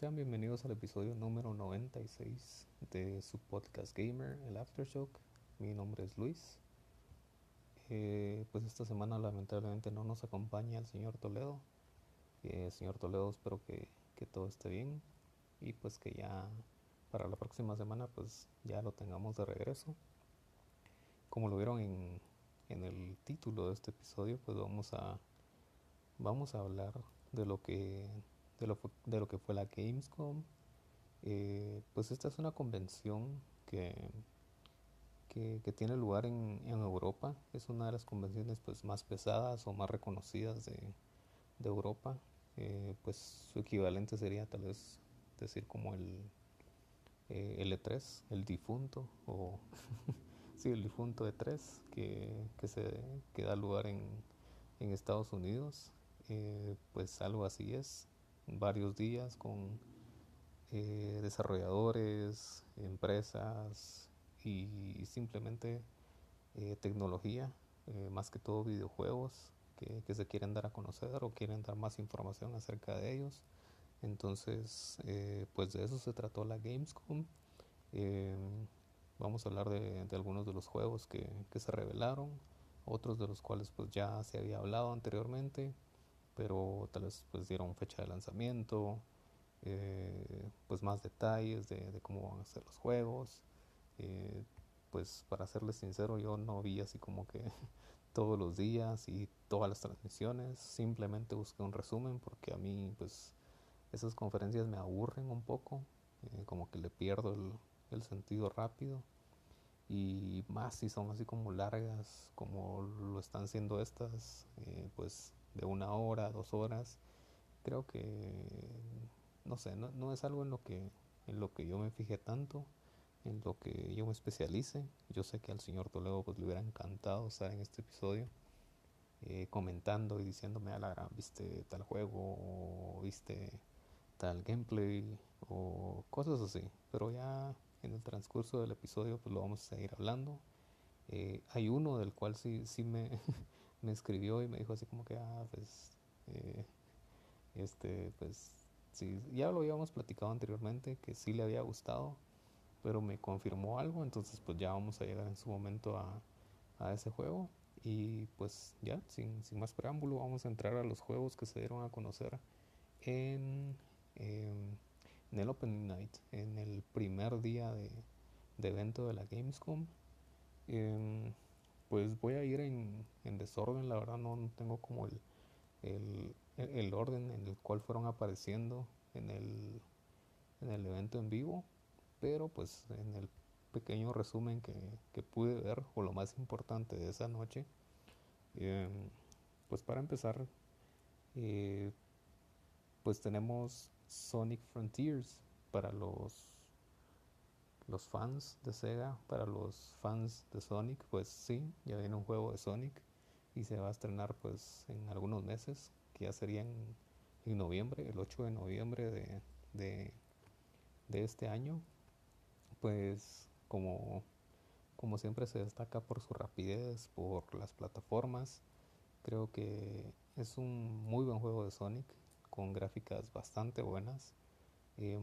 Sean bienvenidos al episodio número 96 de su podcast gamer, el Aftershock. Mi nombre es Luis. Eh, pues esta semana lamentablemente no nos acompaña el señor Toledo. Eh, señor Toledo, espero que, que, todo esté bien y pues que ya para la próxima semana pues ya lo tengamos de regreso. Como lo vieron en, en el título de este episodio, pues vamos a vamos a hablar de lo que de lo, de lo que fue la Gamescom. Eh, pues esta es una convención que, que, tiene lugar en, en, Europa. Es una de las convenciones pues, más pesadas o más reconocidas de, de Europa. Eh, pues su equivalente sería tal vez decir como el eh, L3, el difunto, o sí, el difunto E3, que, que, se, que da lugar en, en Estados Unidos. Eh, pues algo así es varios días con eh, desarrolladores, empresas y, simplemente eh, tecnología, eh, más que todo videojuegos que, se quieren dar a conocer o quieren dar más información acerca de ellos. Entonces, pues de eso se trató la Gamescom. vamos a hablar de, de, algunos de los juegos que, que se revelaron, otros de los cuales pues ya se había hablado anteriormente pero tal vez pues dieron fecha de lanzamiento, eh, pues más detalles de, cómo van a ser los juegos. Eh, pues para serles sincero, yo no vi así como que todos los días y todas las transmisiones, simplemente busqué un resumen porque a mí pues esas conferencias me aburren un poco, eh, como que le pierdo el, sentido rápido y más si son así como largas como lo están siendo estas, pues de una hora, dos horas, creo que, no sé, no, no, es algo en lo, que, en lo que yo me fijé tanto, en lo que yo me especialice. Yo sé que al señor Toledo pues, le hubiera encantado estar en este episodio. Eh, comentando y diciéndome a la gran, viste tal juego o viste tal gameplay o cosas así. Pero ya en el transcurso del episodio pues lo vamos a seguir hablando. Eh, hay uno del cual sí, sí me, me escribió y me dijo así como que, ah, pues, eh, este, pues, sí, ya lo habíamos platicado anteriormente, que sí le había gustado, pero me confirmó algo, entonces pues ya vamos a llegar en su momento a, a ese juego. Y pues ya, sin, sin, más preámbulo, vamos a entrar a los juegos que se dieron a conocer en, en el Opening Night, en el primer día de, de evento de la Gamescom. Eh, pues voy a ir en, en desorden, la verdad no, tengo como el, el, el, orden en el cual fueron apareciendo en el, en el evento en vivo, pero pues en el pequeño resumen que, que pude ver, o lo más importante de esa noche, eh, pues para empezar, eh, pues tenemos Sonic Frontiers para los los fans de Sega, para los fans de Sonic, pues sí, ya viene un juego de Sonic y se va a estrenar pues en algunos meses, que ya sería en, noviembre, el 8 de noviembre de, de, este año. Pues como, como siempre se destaca por su rapidez, por las plataformas, creo que es un muy buen juego de Sonic, con gráficas bastante buenas. Eh,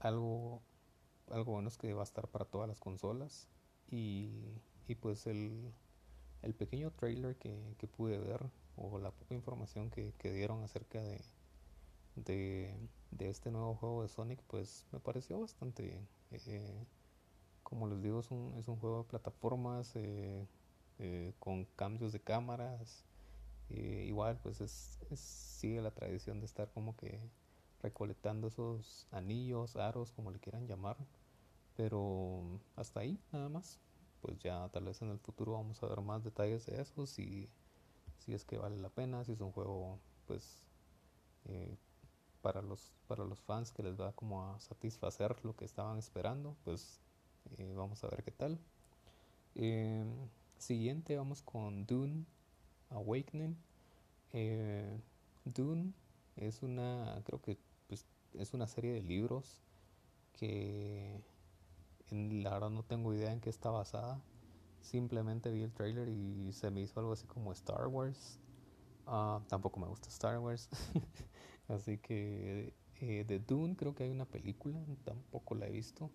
algo, algo bueno es que va a estar para todas las consolas y, y pues el, el, pequeño trailer que, que, pude ver o la poca información que, que dieron acerca de, de, de, este nuevo juego de Sonic pues me pareció bastante. Eh, como les digo es un, es un juego de plataformas eh, eh, con cambios de cámaras. igual pues es, es, sigue la tradición de estar como que recolectando esos anillos, aros, como le quieran llamar. Pero hasta ahí, nada más. Pues ya tal vez en el futuro vamos a ver más detalles de eso, si, si es que vale la pena, si es un juego, pues, eh, para, los, para los fans que les va como a satisfacer lo que estaban esperando, pues eh, vamos a ver qué tal. Eh, siguiente vamos con Dune Awakening. Eh, Dune es una, creo que es una serie de libros que en, la verdad no tengo idea en qué está basada. Simplemente vi el trailer y se me hizo algo así como Star Wars. Uh, tampoco me gusta Star Wars. Así que eh, de Dune creo que hay una película, tampoco la he visto.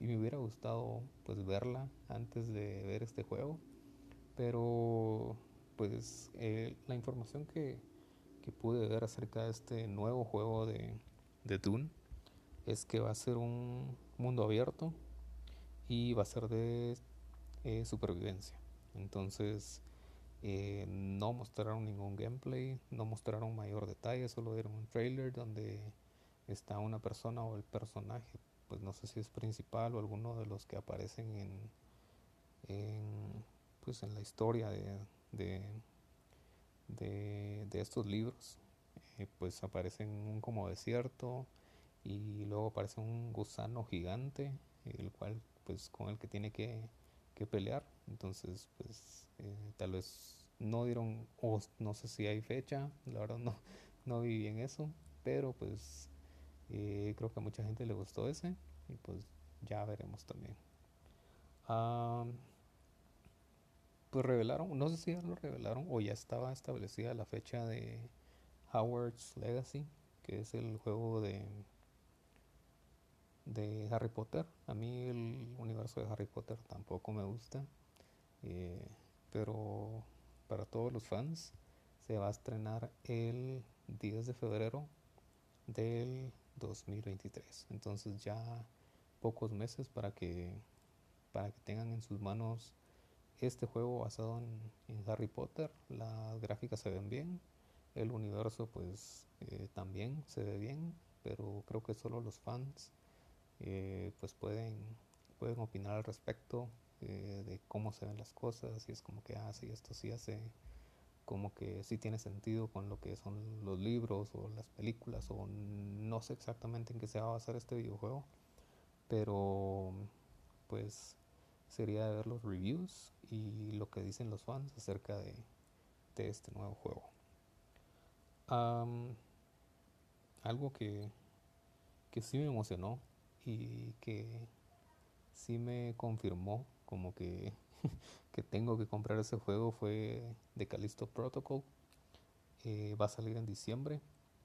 Y me hubiera gustado pues verla antes de ver este juego. Pero pues eh, la información que, que, pude ver acerca de este nuevo juego de, de Dune es que va a ser un mundo abierto y va a ser de eh, supervivencia. Entonces eh, no mostraron ningún gameplay, no mostraron mayor detalle, solo dieron un trailer donde está una persona o el personaje, pues no sé si es principal o alguno de los que aparecen en, en pues en la historia de, de, de, estos libros, eh, pues aparece en un como desierto y luego aparece un gusano gigante, el cual pues con el que tiene que, que pelear. Entonces pues eh, tal vez no dieron, o no sé si hay fecha, la verdad no, no vi bien eso, pero pues eh, creo que a mucha gente le gustó ese y pues ya veremos también. pues revelaron, no sé si ya lo revelaron o ya estaba establecida la fecha de Howard's Legacy, que es el juego de de Harry Potter. A mí el universo de Harry Potter tampoco me gusta, eh, pero para todos los fans se va a estrenar el 10 de febrero del 2023. Entonces ya pocos meses para que para que tengan en sus manos este juego basado en, Harry Potter. Las gráficas se ven bien, el universo pues eh, también se ve bien, pero creo que solo los fans eh, pues pueden, pueden opinar al respecto eh, de cómo se ven las cosas y es como que, ah, sí, esto sí hace como que sí tiene sentido con lo que son los libros o las películas o no sé exactamente en qué se va a basar este videojuego pero pues sería ver los reviews y lo que dicen los fans acerca de, de este nuevo juego algo que, que sí me emocionó y que sí me confirmó como que, que tengo que comprar ese juego fue de Callisto Protocol. Eh, va a salir en diciembre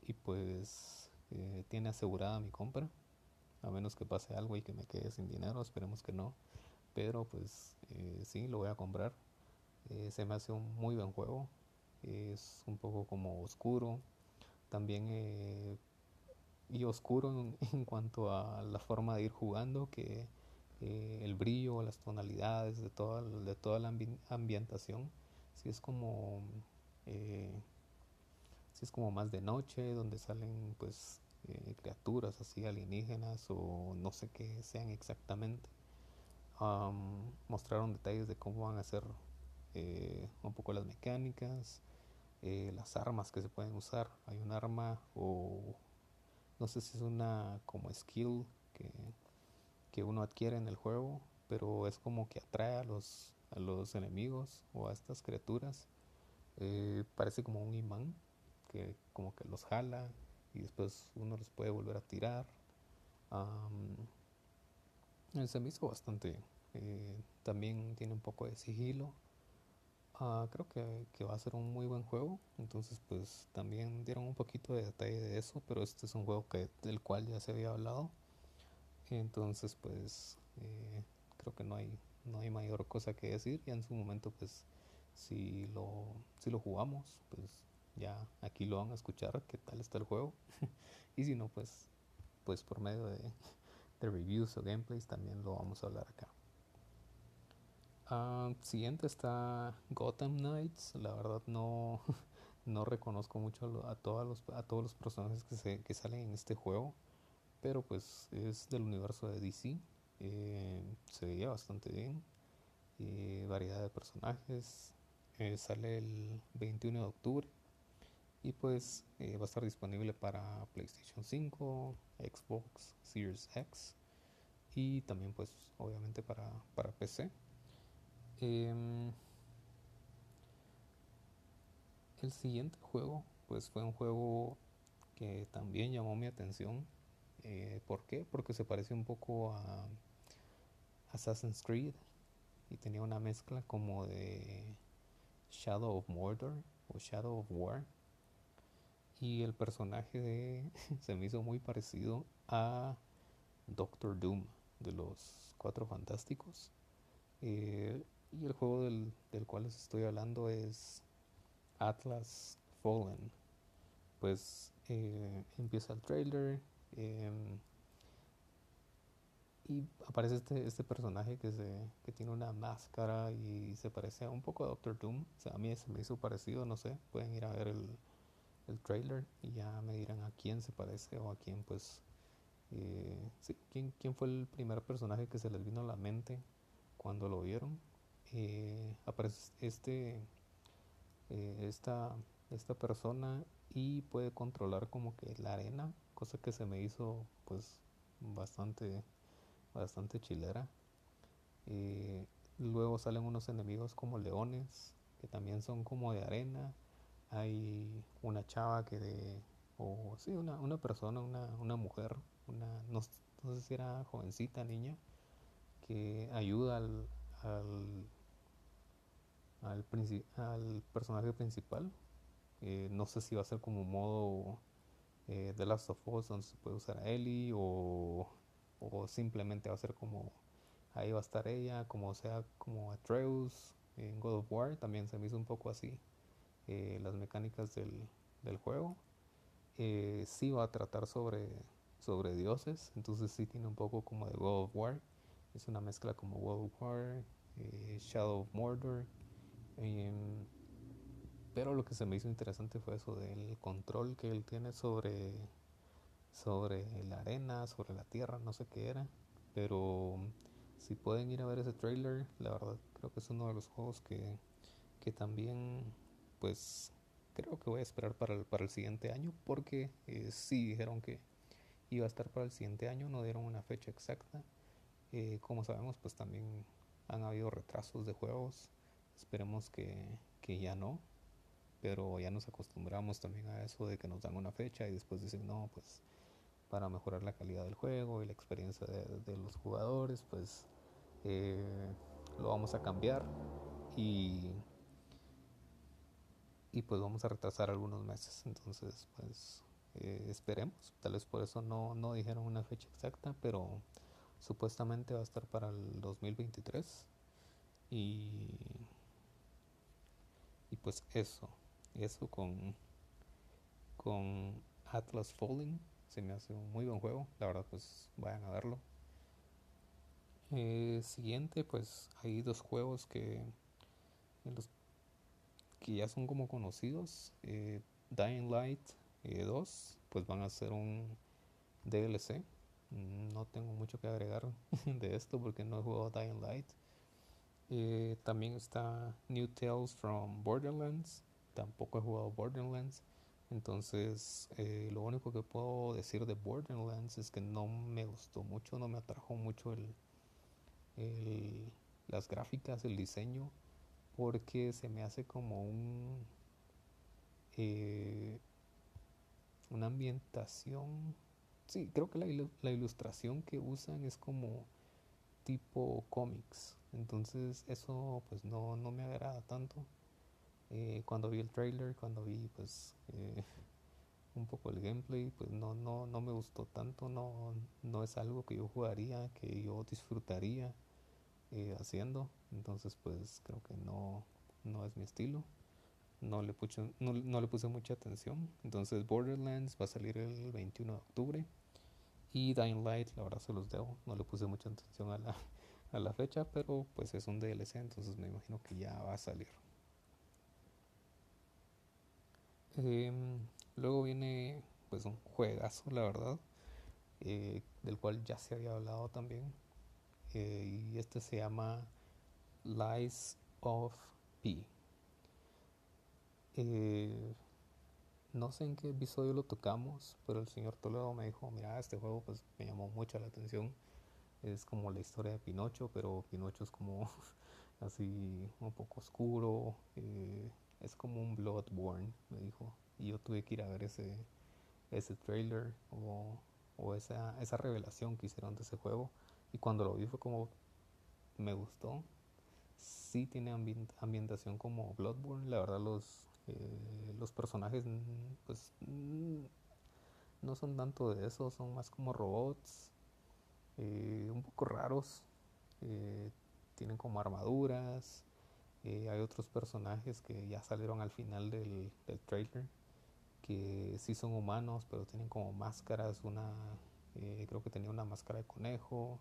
y pues eh, tiene asegurada mi compra. A menos que pase algo y que me quede sin dinero, esperemos que no. Pero pues eh, sí, lo voy a comprar. se me hace un muy buen juego. Es un poco como oscuro. También y oscuro en, cuanto a la forma de ir jugando, que eh, el brillo, las tonalidades de toda, de toda la ambientación, si es como eh, si es como más de noche, donde salen pues eh, criaturas así alienígenas o no sé qué sean exactamente. mostraron detalles de cómo van a ser un poco las mecánicas, las armas que se pueden usar. Hay un arma o no sé si es una como skill que, que uno adquiere en el juego, pero es como que atrae a los, a los enemigos o a estas criaturas. Eh, parece como un imán que como que los jala y después uno los puede volver a tirar. se me hizo bastante. Eh, también tiene un poco de sigilo. Ah, creo que, va a ser un muy buen juego. Entonces, pues también dieron un poquito de detalle de eso, pero este es un juego que, del cual ya se había hablado. Entonces, pues eh, creo que no hay, no hay mayor cosa que decir. Ya en su momento, pues si lo, si lo jugamos, pues ya aquí lo van a escuchar qué tal está el juego. y si no, pues, pues por medio de reviews o gameplays también lo vamos a hablar acá. Uh, siguiente está Gotham Knights. La verdad no, no reconozco mucho a, todos los, a todos los personajes que, se, que salen en este juego. Pero pues es del universo de DC. Eh, se veía bastante bien. Eh, variedad de personajes. Eh, sale el 21 de octubre. Y pues va a estar disponible para PlayStation 5, Xbox Series X. Y también pues obviamente para, para PC. Em, el siguiente juego, pues fue un juego que también llamó mi atención. Eh, ¿Por qué? Porque se parecía un poco a Assassin's Creed y tenía una mezcla como de Shadow of Mordor o Shadow of War. y el personaje de se me hizo muy parecido a Doctor Doom de los Cuatro Fantásticos. Eh, y el juego del, del, cual les estoy hablando es Atlas Fallen. Pues eh, empieza el trailer em, y aparece este, este personaje que, se, que tiene una máscara y se parece un poco a Doctor Doom. O sea, a mí se me hizo parecido, no sé. Pueden ir a ver el, el trailer y ya me dirán a quién se parece o a quién pues eh, sí, ¿quién, ¿quién, fue el primer personaje que se les vino a la mente cuando lo vieron eh, aparece este eh, esta, esta persona y puede controlar como que la arena cosa que se me hizo pues bastante bastante chilera. Luego salen unos enemigos como leones que también son como de arena. Hay una chava que de, o sí, una, una persona, una, una mujer, una, no, sé si era jovencita, niña, que ayuda al, al, personaje principal. No sé si va a ser como modo eh, The Last of Us, donde se puede usar a Ellie, o, o simplemente va a ser como ahí va a estar ella, como sea como Atreus en God of War, también se me hizo un poco así. Eh, las mecánicas del, del juego. Eh, sí va a tratar sobre, sobre dioses, entonces sí tiene un poco como de World of War. Es una mezcla como World of War, eh, Shadow of Mordor. Em, pero lo que se me hizo interesante fue eso del control que él tiene sobre, sobre la arena, sobre la tierra, no sé qué era. Pero si pueden ir a ver ese trailer, la verdad creo que es uno de los juegos que, que también pues creo que voy a esperar para el, para el siguiente año porque eh, sí dijeron que iba a estar para el siguiente año, no dieron una fecha exacta. Eh, como sabemos, pues también han habido retrasos de juegos. Esperemos que, que, ya no. Pero ya nos acostumbramos también a eso de que nos dan una fecha y después dicen, no, pues para mejorar la calidad del juego y la experiencia de, los jugadores, pues eh, lo vamos a cambiar. Y y pues vamos a retrasar algunos meses. Entonces, pues eh, esperemos. Tal vez por eso no, no dijeron una fecha exacta, pero supuestamente va a estar para el 2023. Y, y pues eso, eso con, con Atlas Falling. Se me hace un muy buen juego. La verdad, pues vayan a verlo. Eh, siguiente, pues hay dos juegos que que ya son como conocidos, eh, Dying Light 2, eh, pues van a ser un DLC. No tengo mucho que agregar de esto porque no he jugado Dying Light. Eh, también está New Tales from Borderlands. Tampoco he jugado Borderlands. Entonces, lo único que puedo decir de Borderlands es que no me gustó mucho, no me atrajo mucho el, las gráficas, el diseño porque se me hace como un eh, una ambientación sí creo que la, ilustración que usan es como tipo cómics entonces eso pues no, no me agrada tanto eh, cuando vi el trailer cuando vi pues eh, un poco el gameplay pues no no no me gustó tanto no no es algo que yo jugaría que yo disfrutaría eh, haciendo. Entonces pues creo que no, no es mi estilo. No le, puse, no, le puse mucha atención. Entonces Borderlands va a salir el 21 de octubre. Y Dying Light, la verdad se los debo. No le puse mucha atención a la, a la fecha, pero pues es un DLC, entonces me imagino que ya va a salir. Em, luego viene pues un juegazo, la verdad, eh, del cual ya se había hablado también, eh, y este se llama Lies of P. Eh, no sé en qué episodio lo tocamos, pero el señor Toledo me dijo, mira, este juego pues me llamó mucho la atención. Es como la historia de Pinocho, pero Pinocho es como así un poco oscuro. Eh, es como un Bloodborne, me dijo. Y yo tuve que ir a ver ese, ese trailer o, o esa, esa revelación que hicieron de ese juego. Y cuando lo vi fue como, me gustó. Sí tiene ambientación como Bloodborne. La verdad los, Eh, los personajes, pues, no son tanto de eso, son más como robots, eh, un poco raros, eh, tienen como armaduras. hay otros personajes que ya salieron al final del, trailer que sí son humanos, pero tienen como máscaras, una creo que tenía una máscara de conejo,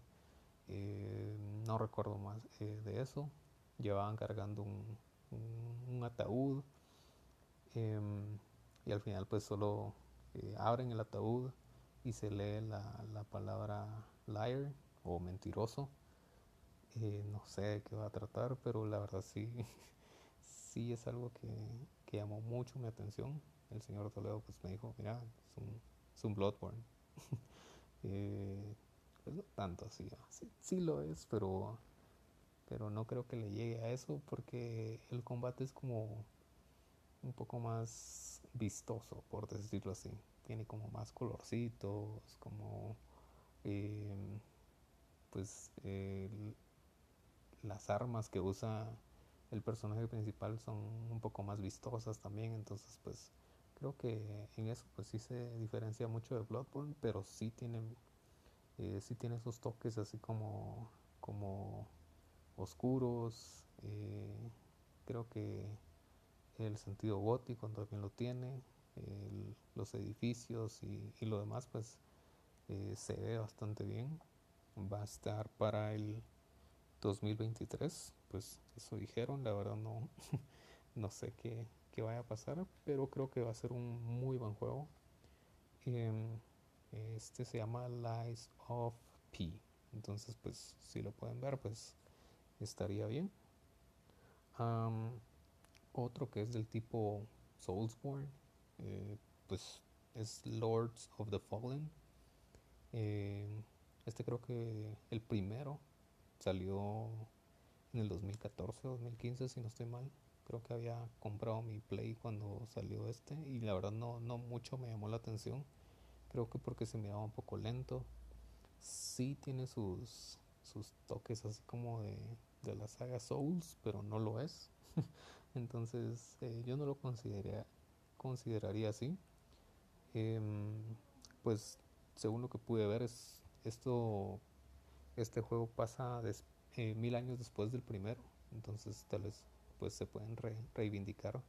no recuerdo más de eso. Llevaban cargando un, ataúd em, y al final pues solo eh, abren el ataúd y se lee la palabra liar o mentiroso. Eh, no sé de qué va a tratar, pero la verdad sí, sí es algo que, que, llamó mucho mi atención. El señor Toledo pues me dijo, mira, es un, es un Bloodborne. eh, pues no tanto así, sí, sí lo es, pero pero no creo que le llegue a eso porque el combate es como un poco más vistoso, por decirlo así. Tiene como más colorcitos, como em, pues las armas que usa el personaje principal son un poco más vistosas también, entonces pues creo que en eso pues sí se diferencia mucho de Bloodborne, pero sí tiene eh, sí tiene esos toques así como como oscuros. Eh, creo que el sentido gótico también lo tiene. los edificios y, lo demás pues eh, se ve bastante bien. Va a estar para el 2023. Pues eso dijeron. La verdad no, no sé qué, qué vaya a pasar. Pero creo que va a ser un muy buen juego. Em, este se llama Lies of P. Entonces, pues, si lo pueden ver, pues estaría bien. otro que es del tipo Soulsborne, eh, pues es Lords of the Fallen. Eh, este creo que el primero salió en el 2014 o 2015, si no estoy mal. Creo que había comprado mi Play cuando salió este y la verdad no, no mucho me llamó la atención. Creo que porque se me daba un poco lento. Sí tiene sus, sus toques así como de, de la saga Souls, pero no lo es. Entonces eh, yo no lo consideraría, consideraría así. Em, pues según lo que pude ver es esto este juego pasa eh, mil años después del primero entonces tal vez pues se pueden reivindicar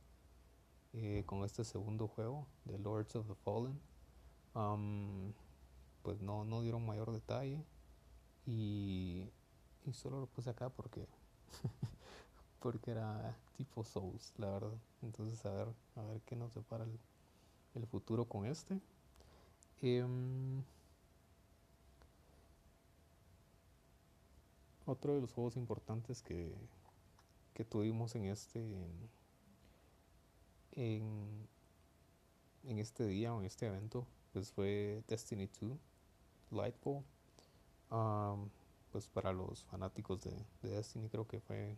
eh, con este segundo juego de Lords of the Fallen pues no, no dieron mayor detalle y y solo lo puse acá porque porque era tipo Souls, la verdad. Entonces a ver, a ver qué nos depara el, el futuro con este. Em, otro de los juegos importantes que, que tuvimos en este en, en este día o en este evento pues fue Destiny 2 Lightfall pues para los fanáticos de, Destiny creo que fue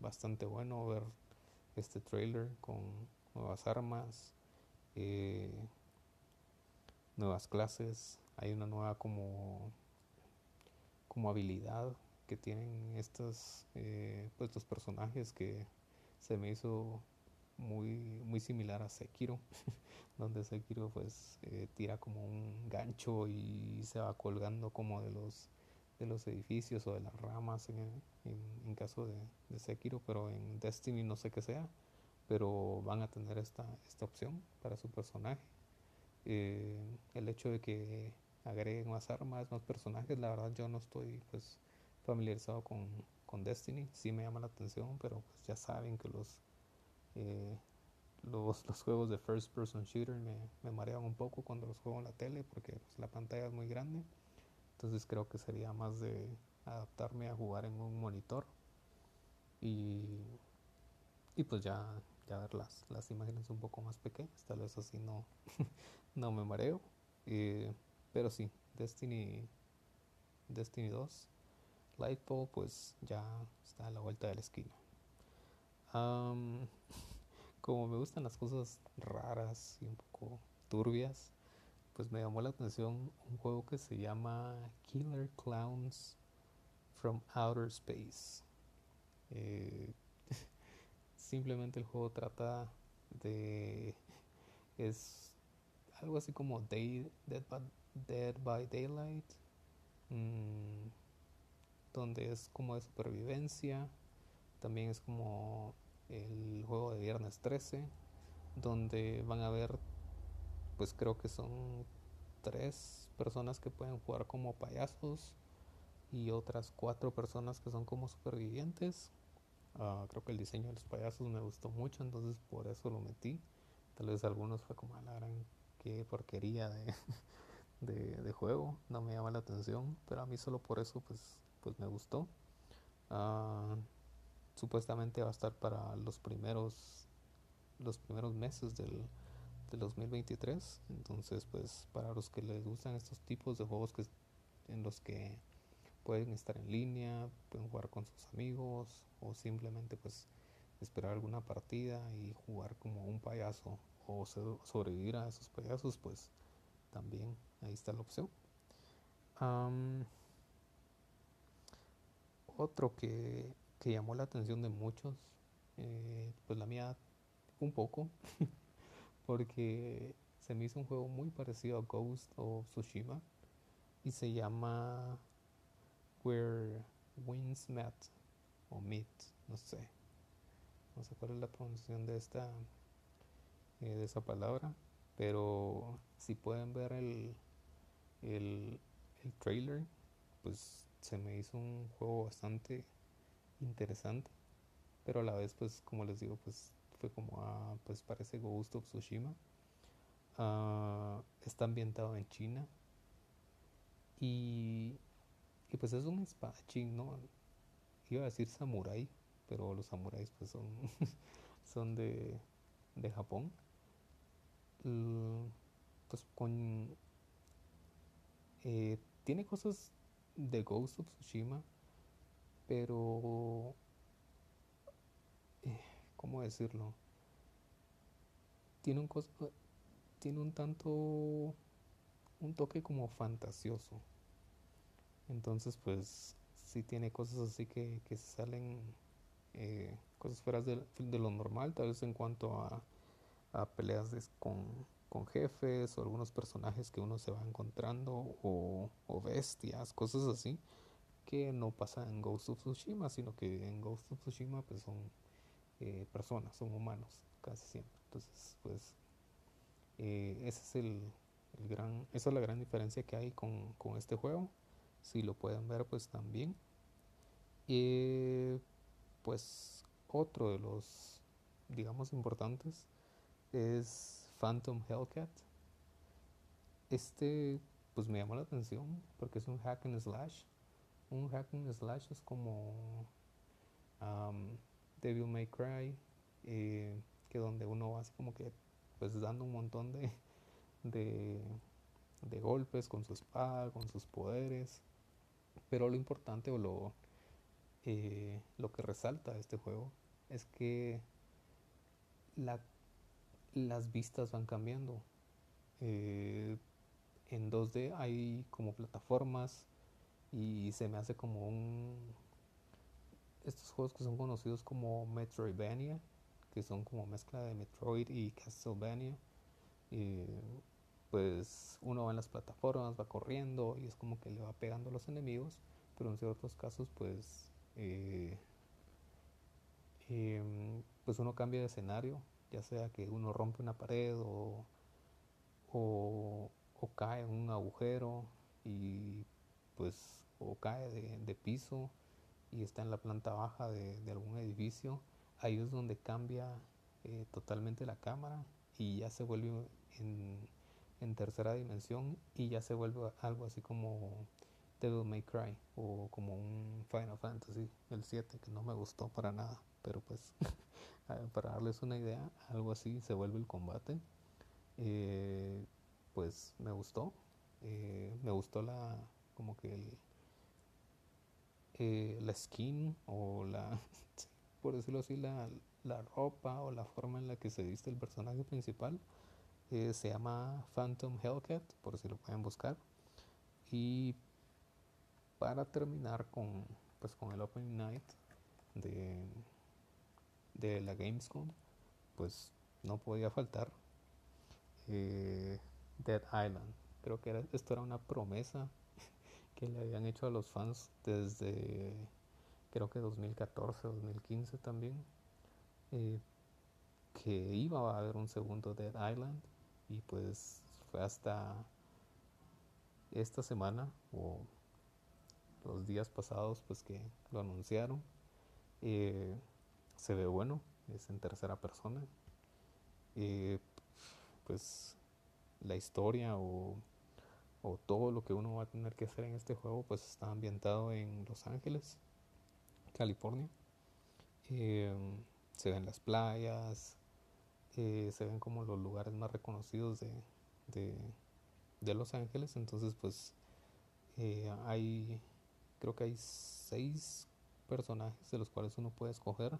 bastante bueno ver este trailer con nuevas armas, eh, nuevas clases, hay una nueva como, como habilidad que tienen estos eh, pues los personajes que se me hizo muy muy similar a Sekiro donde Sekiro pues eh, tira como un gancho y se va colgando como de los de los edificios o de las ramas en, en, caso de, de, Sekiro, pero en Destiny no sé qué sea, pero van a tener esta, esta opción para su personaje. Eh, el hecho de que agreguen más armas, más personajes, la verdad yo no estoy pues familiarizado con, con Destiny, sí me llama la atención, pero pues ya saben que los, eh, los, los, juegos de first person shooter me, me marean un poco cuando los juego en la tele porque pues, la pantalla es muy grande. Entonces creo que sería más de adaptarme a jugar en un monitor. Y, y pues ya, ya ver las, imágenes un poco más pequeñas. Tal vez así no, no me mareo. Eh, pero sí, Destiny, Destiny 2, Lightfall pues ya está a la vuelta de la esquina. como me gustan las cosas raras y un poco turbias, pues me llamó la atención un juego que se llama Killer Clowns from Outer Space. Eh, simplemente el juego trata de es algo así como Day, Dead, by, Daylight, mmm, donde es como de supervivencia, también es como el juego de viernes 13, donde van a ver, pues creo que son tres personas que pueden jugar como payasos y otras cuatro personas que son como supervivientes. Uh, creo que el diseño de los payasos me gustó mucho, entonces por eso lo metí. Tal vez algunos fue como, a la gran, qué porquería de, de, juego, no me llama la atención, pero a mí solo por eso pues, pues me gustó. Uh, supuestamente va a estar para los primeros, los primeros meses del, del 2023, entonces pues para los que les gustan estos tipos de juegos que, en los que pueden estar en línea, pueden jugar con sus amigos o simplemente pues esperar alguna partida y jugar como un payaso o sobrevivir a esos payasos, pues también ahí está la opción. Otro que, que, llamó la atención de muchos, eh, pues la mía un poco, porque se me hizo un juego muy parecido a Ghost of Tsushima y se llama Where Winds Met o Meet, no sé, no sé cuál es la pronunciación de esta eh, de esa palabra pero si pueden ver el, el, el trailer pues se me hizo un juego bastante interesante pero a la vez pues como les digo pues fue como a, pues parece Ghost of Tsushima. Uh, está ambientado en China y, y pues es un espadachín no iba a decir samurai pero los samuráis pues son, son de, de Japón. pues con... Eh, tiene cosas de Ghost of Tsushima, pero... Eh, ¿Cómo decirlo? Tiene un, tiene un tanto... un toque como fantasioso. Entonces pues sí tiene cosas así que, que salen eh, cosas fuera de, lo normal, tal vez en cuanto a, a peleas con, con, jefes o algunos personajes que uno se va encontrando o, o, bestias, cosas así, que no pasa en Ghost of Tsushima, sino que en Ghost of Tsushima pues son eh, personas, son humanos, casi siempre. Entonces, pues, eh, ese es el, el, gran, esa es la gran diferencia que hay con, con este juego. Si lo pueden ver, pues también. Y pues otro de los, digamos, importantes es Phantom Hellcat. Este, pues me llamó la atención porque es un hack and slash. Un hack and slash es como um, Devil May Cry, eh, que donde uno va así como que, pues dando un montón de, de, de golpes con su espada, con sus poderes. Pero lo importante o lo, eh, lo que resalta este juego es que la, las vistas van cambiando. Eh, en 2D hay como plataformas y se me hace como un... Estos juegos que son conocidos como Metroidvania, que son como mezcla de Metroid y Castlevania. Eh, pues uno va en las plataformas, va corriendo y es como que le va pegando a los enemigos, pero en ciertos casos pues eh, eh, pues uno cambia de escenario, ya sea que uno rompe una pared o, o, cae en un agujero y pues o cae de, de, piso y está en la planta baja de, de algún edificio, ahí es donde cambia eh, totalmente la cámara y ya se vuelve en, en tercera dimensión y ya se vuelve algo así como Devil May Cry o como un Final Fantasy, el 7, que no me gustó para nada, pero pues para darles una idea, algo así se vuelve el combate. Eh, pues me gustó, eh, me gustó la, como que el, eh, la skin o la, por decirlo así, la, la, ropa o la forma en la que se viste el personaje principal. Se llama Phantom Hellcat, por si lo pueden buscar. Y para terminar con, pues, con el Open Night de, de la Gamescom, pues no podía faltar. Eh, Dead Island. Creo que era, esto era una promesa que le habían hecho a los fans desde creo que 2014, 2015 también. Eh, que iba a haber un segundo Dead Island y pues fue hasta esta semana o los días pasados pues que lo anunciaron. Eh, se ve bueno es en tercera persona. Eh, pues la historia o, o, todo lo que uno va a tener que hacer en este juego pues está ambientado en Los Ángeles California. Eh, se ven las playas se ven como los lugares más reconocidos de, de, Los Ángeles. Entonces, pues eh, hay, creo que hay seis personajes de los cuales uno puede escoger.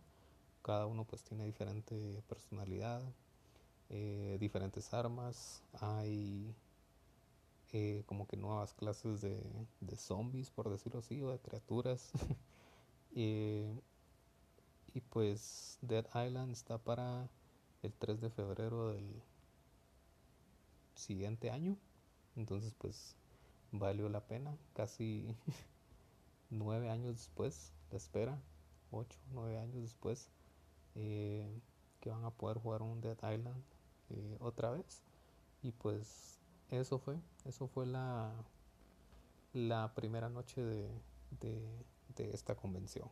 Cada uno pues tiene diferente personalidad, eh, diferentes armas. Hay eh, como que nuevas clases de, de, zombies, por decirlo así, o de criaturas. y pues Dead Island está para el 3 de febrero del siguiente año. Entonces pues valió la pena. Casi nueve años después, la espera, ocho, nueve años después, eh, que van a poder jugar un Dead Island eh, otra vez. Y pues eso fue, eso fue la, la primera noche de, de esta convención.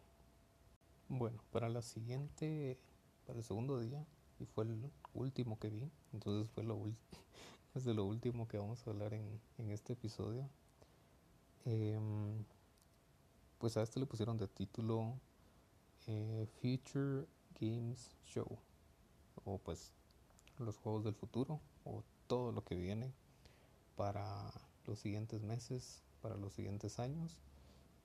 Bueno, para la siguiente, para el segundo día, y fue el último que vi, entonces fue lo es de lo último que vamos a hablar en, en este episodio. Em, pues a este le pusieron de título eh, Future Games Show, o pues los juegos del futuro, o todo lo que viene para los siguientes meses, para los siguientes años.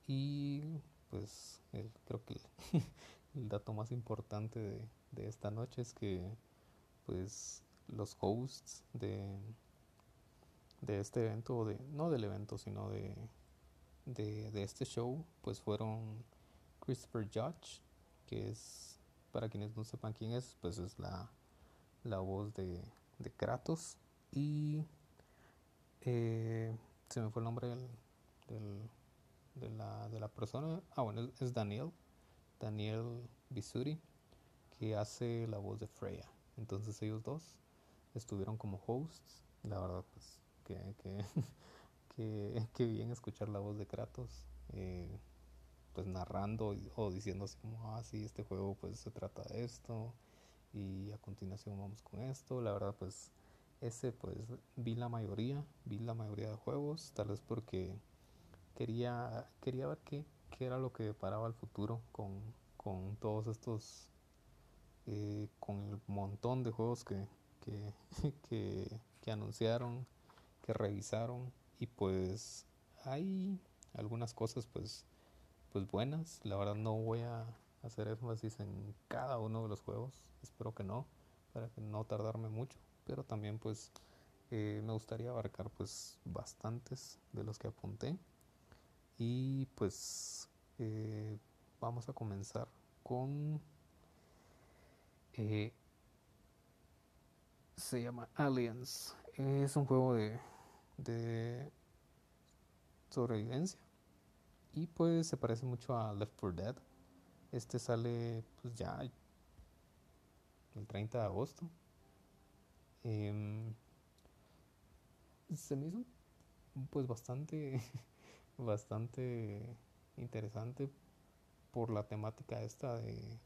Y pues creo que el dato más importante de, de esta noche es que pues los hosts de, de este evento, de, no del evento, sino de, de, este show, pues fueron Christopher Judge, que es, para quienes no sepan quién es, pues es la, la voz de, de Kratos. Y eh, se me fue el nombre de, la, de la persona. Ah, bueno, es Daniel, Daniel Bisuri que hace la voz de Freya. Entonces ellos dos estuvieron como hosts. La verdad, pues, que, que, bien escuchar la voz de Kratos. Eh, pues narrando o diciendo así como, ah, este juego pues se trata de esto. Y a continuación vamos con esto. La verdad, pues, ese pues vi la mayoría, vi la mayoría de juegos, tal vez porque quería, quería ver qué, qué era lo que paraba el futuro con, con todos estos eh, con el montón de juegos que, que, que, anunciaron, que revisaron y pues hay algunas cosas pues, pues buenas. La verdad no voy a hacer énfasis en cada uno de los juegos, espero que no, para que no tardarme mucho, pero también pues eh, me gustaría abarcar pues bastantes de los que apunté. Y pues eh, vamos a comenzar con eh, se llama Aliens. Es un juego de, de sobrevivencia. Y pues se parece mucho a Left 4 Dead. Este sale pues ya el 30 de agosto. Em, se me hizo pues bastante bastante interesante por la temática esta de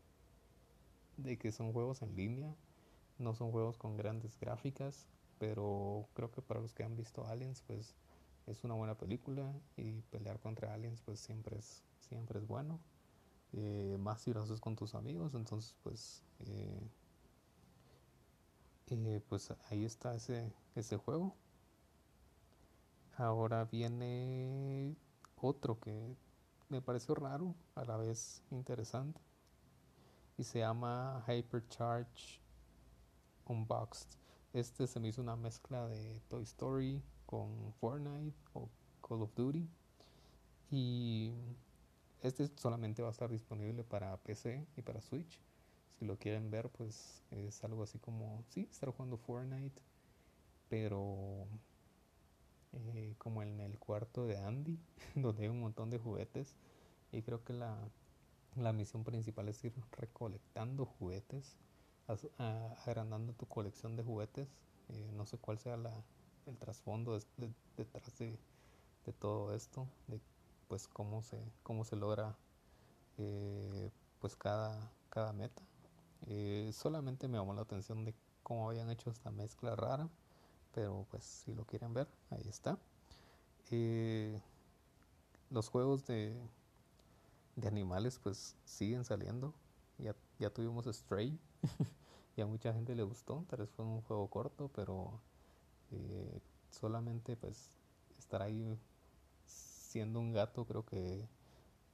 de que son juegos en línea, no son juegos con grandes gráficas, pero creo que para los que han visto Aliens, pues es una buena película y pelear contra aliens pues siempre es siempre es bueno. Eh, más si lo haces con tus amigos entonces pues eh, eh, pues ahí está ese ese juego. Ahora viene otro que me pareció raro a la vez interesante y se llama Hypercharge Unboxed. Este se me hizo una mezcla de Toy Story con Fortnite o Call of Duty. Y este solamente va a estar disponible para PC y para Switch. si lo quieren ver, pues es algo así como, sí, estar jugando Fortnite, pero eh, como en el cuarto de Andy, donde hay un montón de juguetes. Y creo que la, la misión principal es ir recolectando juguetes, agrandando tu colección de juguetes. Eh, no sé cuál sea el trasfondo detrás de, todo esto, de pues cómo se, cómo se logra eh, pues cada, cada meta. solamente me llamó la atención de cómo habían hecho esta mezcla rara pero pues si lo quieren ver, ahí está. Eh, los juegos de, de animales pues siguen saliendo. Ya, ya tuvimos Stray y a mucha gente le gustó. Tal vez fue un juego corto, pero eh, solamente pues estar ahí siendo un gato creo que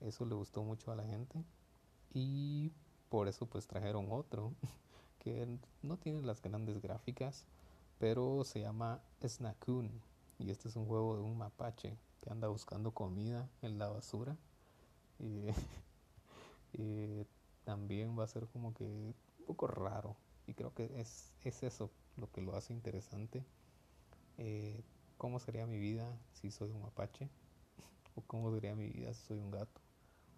eso le gustó mucho a la gente. Y por eso pues trajeron otro que no tiene las grandes gráficas pero se llama Snackun y este es un juego de un mapache que anda buscando comida en la basura y, también va a ser como que un poco raro y creo que es, es eso lo que lo hace interesante eh, cómo sería mi vida si soy un mapache o cómo sería mi vida si soy un gato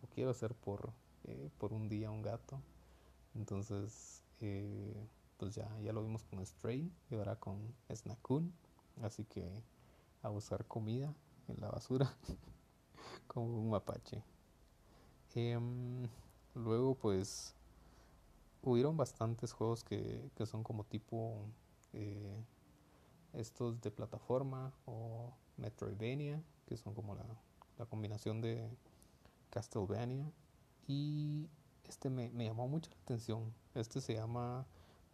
o quiero ser por, eh, por un día un gato entonces eh, pues ya, ya lo vimos con Stray y ahora con Snackun. Así que a buscar comida en la basura como un mapache. Em, luego pues hubieron bastantes juegos que, son como tipo eh, estos de plataforma o Metroidvania, que son como la, la combinación de Castlevania. Y este me, me llamó mucho la atención. Este se llama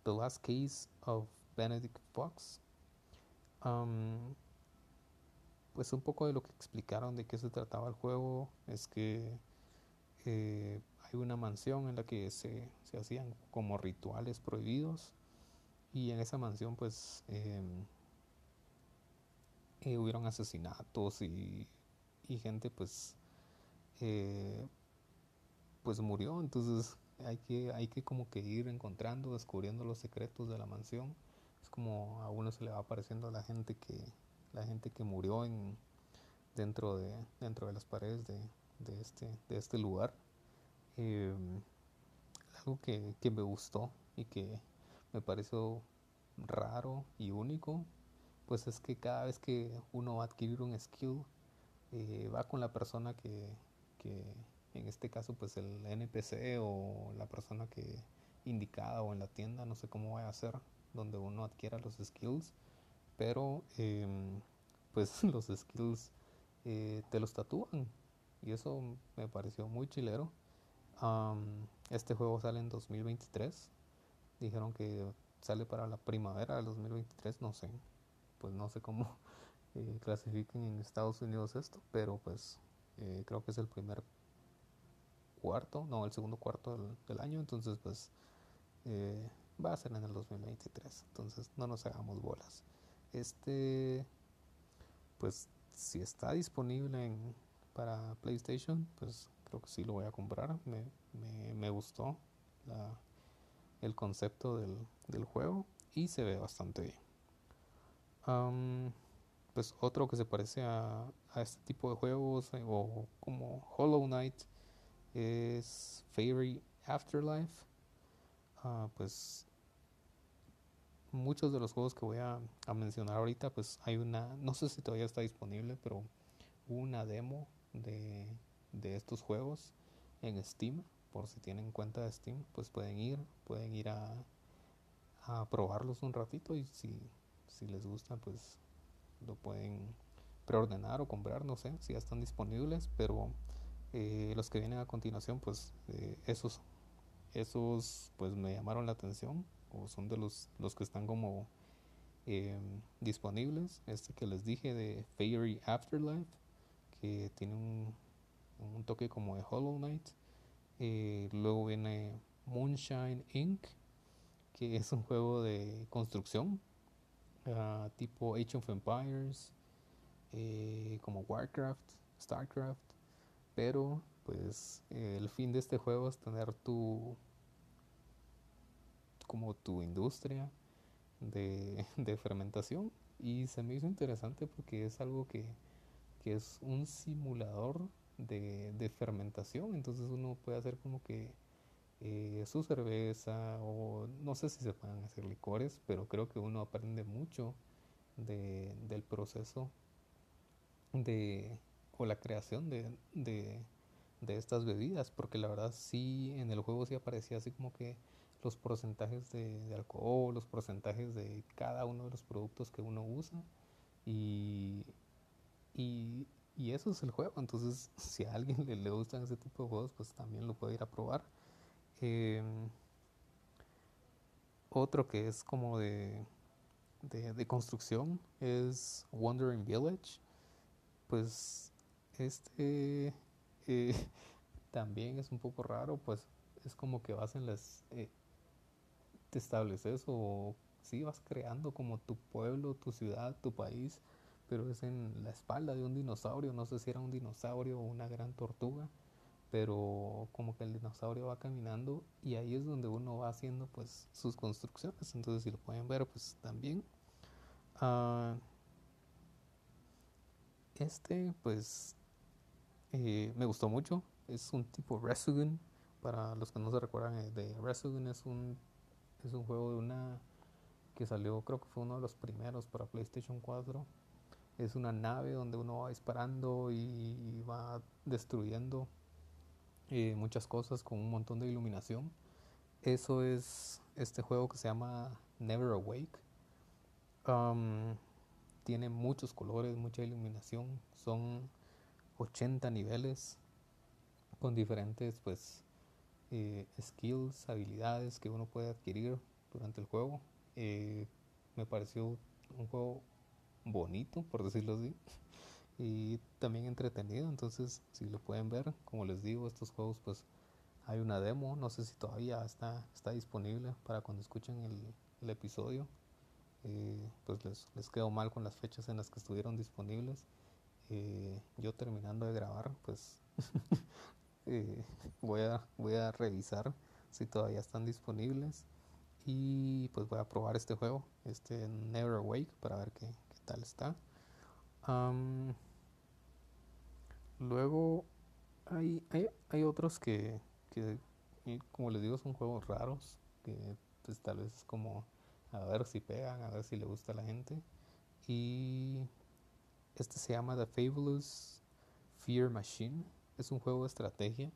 The Last Case of Benedict Fox. pues un poco de lo que explicaron de qué se trataba el juego es que hay una mansión en la que se, se, hacían como rituales prohibidos y en esa mansión pues em, eh, hubieron asesinatos y, y gente pues eh, pues murió entonces hay que, hay que como que ir encontrando, descubriendo los secretos de la mansión. Es como a uno se le va apareciendo la gente que, la gente que murió en, dentro, de, dentro de las paredes de, de este, de este lugar. Em, algo que, que me gustó y que me pareció raro y único, pues es que cada vez que uno va a adquirir un skill, eh, va con la persona que, que, en este caso pues el NPC o la persona que indicada o en la tienda, no sé cómo va a ser, donde uno adquiera los skills, pero em, pues los skills eh, te los tatúan y eso me pareció muy chilero. este juego sale en 2023, dijeron que sale para la primavera del 2023, no sé, pues no sé cómo eh, clasifiquen en Estados Unidos esto, pero pues eh, creo que es el primer cuarto, no, el segundo cuarto del, año, entonces pues eh, va a ser en el 2023, entonces no nos hagamos bolas. Este, pues si está disponible en, para PlayStation, pues creo que sí lo voy a comprar, me, me, gustó el concepto del, juego y se ve bastante bien. pues otro que se parece a, a, este tipo de juegos eh, o como Hollow Knight es Fairy Afterlife. Ah, pues muchos de los juegos que voy a, mencionar ahorita, pues hay una, no sé si todavía está disponible, pero una demo de, de estos juegos en Steam. Por si tienen cuenta de Steam, pues pueden ir, pueden ir a, a probarlos un ratito y si, si les gusta, pues lo pueden preordenar o comprar, no sé si ya están disponibles, pero eh, los que vienen a continuación, pues eh, esos, esos pues me llamaron la atención o son de los, los que están como em, disponibles. Este que les dije de Fairy Afterlife, que tiene un, un toque como de Hollow Knight. Eh, luego viene Moonshine Inc., que es un juego de construcción ah, tipo Age of Empires, como Warcraft, Starcraft pero pues el fin de este juego es tener tu como tu industria de, de fermentación y se me hizo interesante porque es algo que, que es un simulador de, de, fermentación, entonces uno puede hacer como que eh, su cerveza o no sé si se pueden hacer licores, pero creo que uno aprende mucho de, del proceso de o la creación de, de, de, estas bebidas, porque la verdad sí en el juego sí aparecía así como que los porcentajes de, de alcohol, los porcentajes de cada uno de los productos que uno usa y, y, y eso es el juego, entonces si a alguien le, le gustan ese tipo de juegos pues también lo puede ir a probar. Eh, otro que es como de, de, de, construcción es Wandering Village. Pues este eh, también es un poco raro, pues es como que vas en las... Eh, te estableces o sí vas creando como tu pueblo, tu ciudad, tu país, pero es en la espalda de un dinosaurio, no sé si era un dinosaurio o una gran tortuga pero como que el dinosaurio va caminando y ahí es donde uno va haciendo pues sus construcciones. Entonces si lo pueden ver pues también. Uh, este pues eh, me gustó mucho. Es un tipo Resogun para los que no se recuerdan eh, de Resogun es un es un juego de una que salió creo que fue uno de los primeros para PlayStation 4 es una nave donde uno va disparando y va destruyendo eh, muchas cosas con un montón de iluminación. Eso es este juego que se llama Never Awake. Um, tiene muchos colores, mucha iluminación. Son 80 niveles con diferentes pues eh, skills, habilidades que uno puede adquirir durante el juego. Eh, me pareció un juego bonito, por decirlo así y también entretenido. Entonces, si lo pueden ver, como les digo, estos juegos, pues hay una demo. No sé si todavía está, está disponible para cuando escuchen el, el episodio. Eh, pues les, les quedo mal con las fechas en las que estuvieron disponibles. Eh, yo terminando de grabar, pues eh, voy, a, voy a revisar si todavía están disponibles. Y pues voy a probar este juego, este Never Awake, para ver qué tal está. Luego hay, hay, hay otros que, que, como les digo, son juegos raros, que pues tal vez es como a ver si pegan, a ver si le gusta a la gente. Y este se llama The Fabulous Fear Machine. Es un juego de estrategia,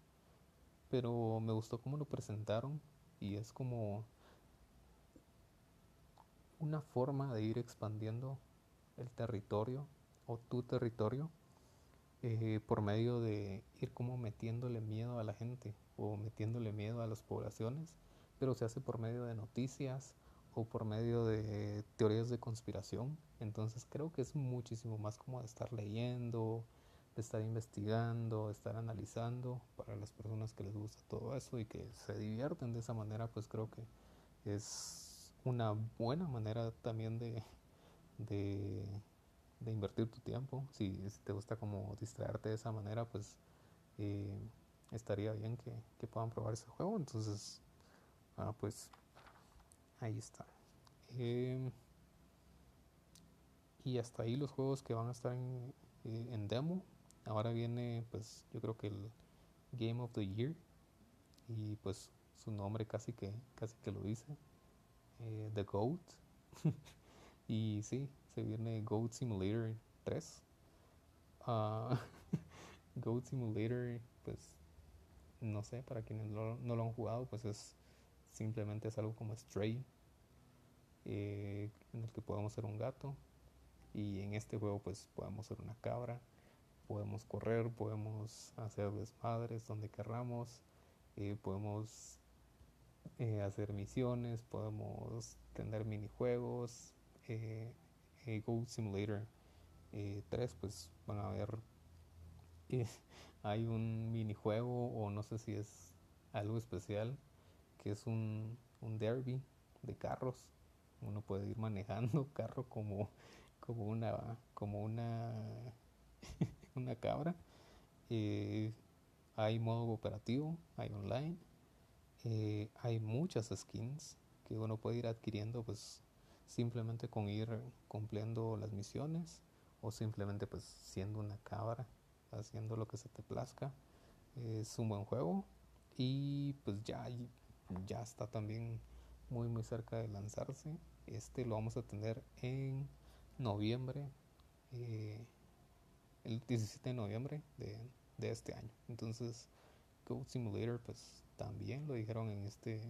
pero me gustó cómo lo presentaron y es como una forma de ir expandiendo el territorio o tu territorio eh, por medio de ir como metiéndole miedo a la gente o metiéndole miedo a las poblaciones, pero se hace por medio de noticias o por medio de teorías de conspiración. Entonces creo que es muchísimo más como de estar leyendo, de estar investigando, de estar analizando para las personas que les gusta todo eso y que se divierten de esa manera, pues creo que es una buena manera también de, de de invertir tu tiempo. Si, te gusta como distraerte de esa manera, pues eh, estaría bien que, que, puedan probar ese juego. Entonces, ah, pues ahí está. Eh, y hasta ahí los juegos que van a estar en, eh, en, demo. Ahora viene, pues yo creo que el Game of the Year. Y pues su nombre casi que, casi que lo dice. Eh, the Goat. y sí, se viene Goat Simulator 3. Uh, Goat Simulator, pues no sé, para quienes lo, no lo han jugado, pues es simplemente algo como Stray, eh, en el que podemos ser un gato. Y en este juego, pues podemos ser una cabra, podemos correr, podemos hacer desmadres donde querramos, eh, podemos eh, hacer misiones, podemos tener minijuegos. Eh, eh, Goat Simulator eh, 3, pues van a ver, eh, hay un minijuego o no sé si es algo especial, que es un, un derby de carros. Uno puede ir manejando carro como, como una, como una, una cabra. Eh, hay modo operativo, hay online. Eh, hay muchas skins que uno puede ir adquiriendo pues simplemente con ir cumpliendo las misiones o simplemente pues siendo una cabra haciendo lo que se te plazca es un buen juego. Y pues ya ya está también muy muy cerca de lanzarse. Este lo vamos a tener en noviembre eh, el 17 de noviembre de, de este año. Entonces Goat Simulator pues también lo dijeron en este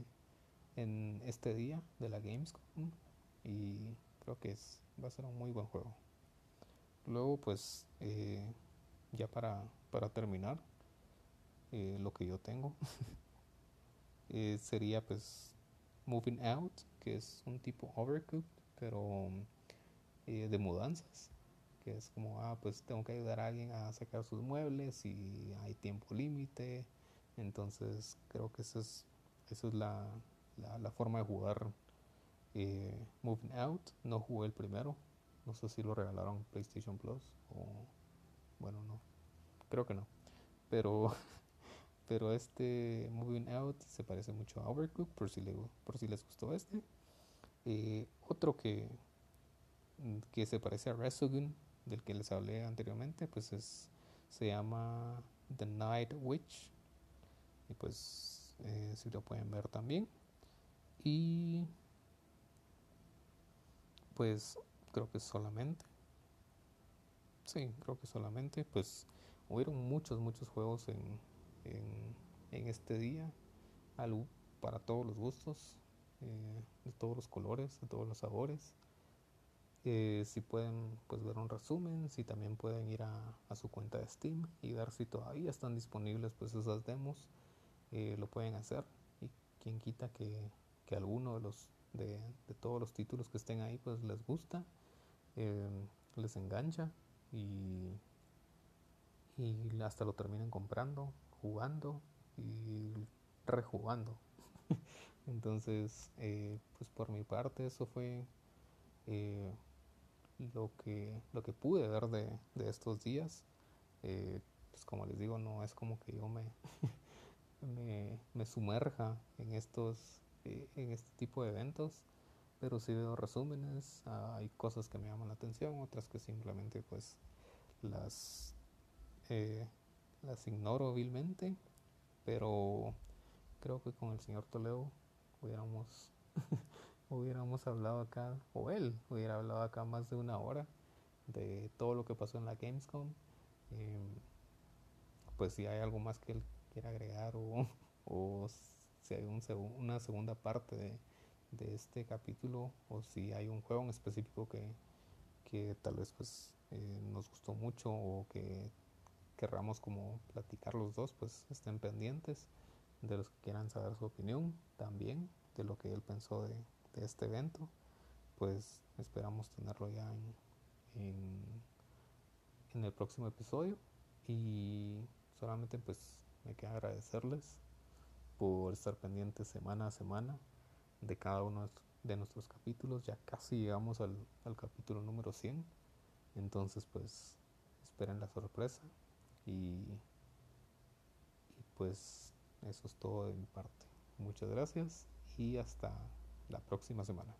en este día de la Gamescom y creo que es, va a ser un muy buen juego. Luego pues eh, ya para, para terminar eh, lo que yo tengo eh, sería pues Moving Out que es un tipo Overcooked pero de mudanzas que es como ah pues tengo que ayudar a alguien a sacar sus muebles y hay tiempo límite entonces creo que eso es, eso es la, la, forma de jugar Moving Out. No jugué el primero. No sé si lo regalaron PlayStation Plus o bueno no. Creo que no. Pero pero este Moving Out se parece mucho a Overcooked por si, le, por si les gustó este. Eh, otro que, que se parece a Resogun, del que les hablé anteriormente, pues es, se llama The Night Witch y pues eh, si lo pueden ver también y pues creo que solamente. Sí creo que solamente pues hubieron muchos muchos juegos en, en, este día. Algo para todos los gustos eh, de todos los colores de todos los sabores. Eh, si pueden pues ver un resumen si también pueden ir a, a, su cuenta de Steam y ver si todavía están disponibles pues esas demos eh, lo pueden hacer. Y quien quita que, que alguno de los de, todos los títulos que estén ahí pues les gusta eh, les engancha y, y hasta lo terminen comprando jugando y rejugando. Entonces eh, pues por mi parte eso fue lo que lo que pude ver de, de estos días. Pues como les digo no es como que yo me me, me sumerja en estos eh, en este tipo de eventos pero si veo resúmenes ah, hay cosas que me llaman la atención otras que simplemente pues las eh, las ignoro vilmente pero creo que con el señor Toledo hubiéramos hubiéramos hablado acá o él hubiera hablado acá más de una hora de todo lo que pasó en la Gamescom. Em, pues si hay algo más que él quiera agregar o, o si hay un, una segunda parte de, este capítulo o si hay un juego en específico que, tal vez pues eh, nos gustó mucho o que querramos como platicar los dos pues estén pendientes de los que quieran saber su opinión también de lo que él pensó de, de este evento pues esperamos tenerlo ya en, en, en el próximo episodio. Y solamente pues me queda agradecerles por estar pendientes semana a semana de cada uno de nuestros capítulos. Ya casi llegamos al, capítulo número 100. Entonces pues esperen la sorpresa y, y pues eso es todo de mi parte. Muchas gracias y hasta la próxima semana.